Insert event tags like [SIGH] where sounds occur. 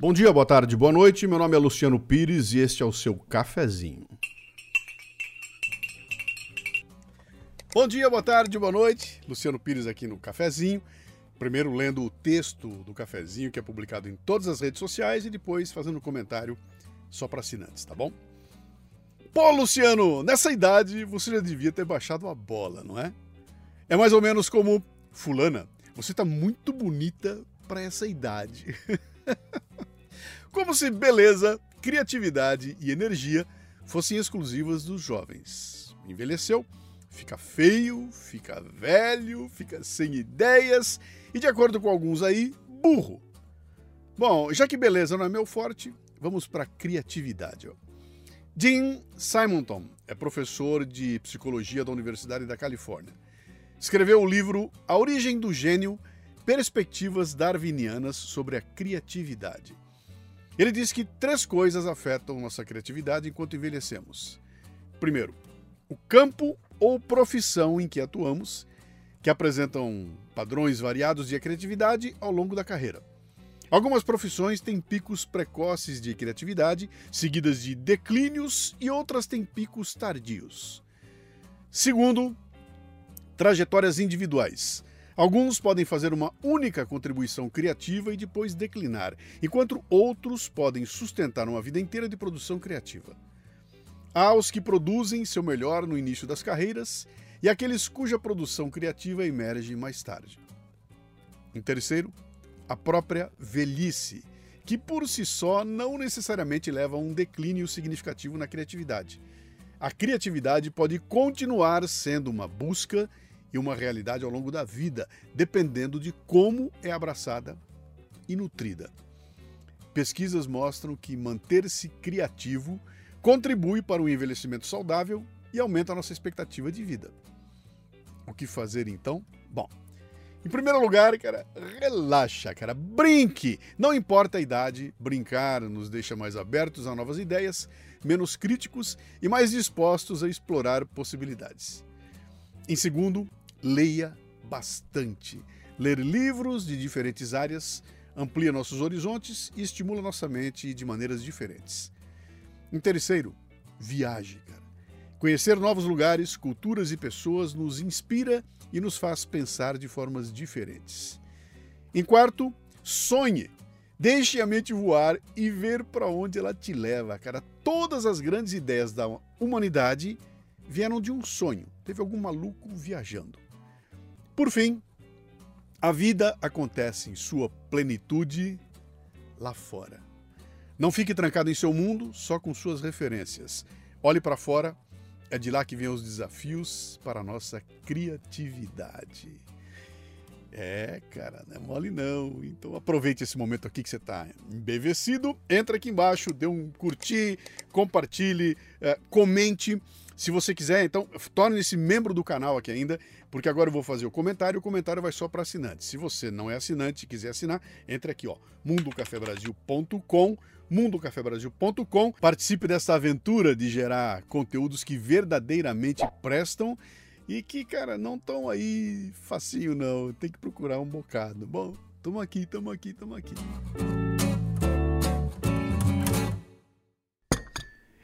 Bom dia, boa tarde, boa noite. Meu nome é Luciano Pires e este é o seu cafezinho. Bom dia, boa tarde, boa noite. Luciano Pires aqui no cafezinho. Primeiro lendo o texto do cafezinho que é publicado em todas as redes sociais e depois fazendo um comentário só para assinantes, tá bom? Pô, Luciano, nessa idade você já devia ter baixado a bola, não é? É mais ou menos como fulana, você tá muito bonita para essa idade. [LAUGHS] Como se beleza, criatividade e energia fossem exclusivas dos jovens. Envelheceu, fica feio, fica velho, fica sem ideias e, de acordo com alguns aí, burro. Bom, já que beleza não é meu forte, vamos para criatividade. Ó. Simonton é professor de psicologia da Universidade da Califórnia. Escreveu o livro A Origem do Gênio Perspectivas Darwinianas sobre a Criatividade. Ele diz que três coisas afetam nossa criatividade enquanto envelhecemos. Primeiro, o campo ou profissão em que atuamos, que apresentam padrões variados de criatividade ao longo da carreira. Algumas profissões têm picos precoces de criatividade, seguidas de declínios, e outras têm picos tardios. Segundo, trajetórias individuais. Alguns podem fazer uma única contribuição criativa e depois declinar, enquanto outros podem sustentar uma vida inteira de produção criativa. Há os que produzem seu melhor no início das carreiras e aqueles cuja produção criativa emerge mais tarde. Em terceiro, a própria velhice, que por si só não necessariamente leva a um declínio significativo na criatividade. A criatividade pode continuar sendo uma busca e uma realidade ao longo da vida, dependendo de como é abraçada e nutrida. Pesquisas mostram que manter-se criativo contribui para o envelhecimento saudável e aumenta a nossa expectativa de vida. O que fazer então? Bom, em primeiro lugar, cara, relaxa, cara, brinque. Não importa a idade, brincar nos deixa mais abertos a novas ideias, menos críticos e mais dispostos a explorar possibilidades. Em segundo, leia bastante. Ler livros de diferentes áreas amplia nossos horizontes e estimula nossa mente de maneiras diferentes. Em terceiro, viaje, cara. Conhecer novos lugares, culturas e pessoas nos inspira e nos faz pensar de formas diferentes. Em quarto, sonhe. Deixe a mente voar e ver para onde ela te leva, cara. Todas as grandes ideias da humanidade vieram de um sonho. Teve algum maluco viajando. Por fim, a vida acontece em sua plenitude lá fora. Não fique trancado em seu mundo só com suas referências. Olhe para fora, é de lá que vêm os desafios para a nossa criatividade. É, cara, não é mole não. Então aproveite esse momento aqui que você está embevecido. Entra aqui embaixo, dê um curtir, compartilhe, é, comente. Se você quiser, então, torne-se membro do canal aqui ainda, porque agora eu vou fazer o comentário, o comentário vai só para assinantes. Se você não é assinante e quiser assinar, entre aqui, ó, mundocafebrasil.com, mundocafebrasil.com. Participe dessa aventura de gerar conteúdos que verdadeiramente prestam e que, cara, não estão aí facinho não, tem que procurar um bocado. Bom, tamo aqui, tamo aqui, tamo aqui.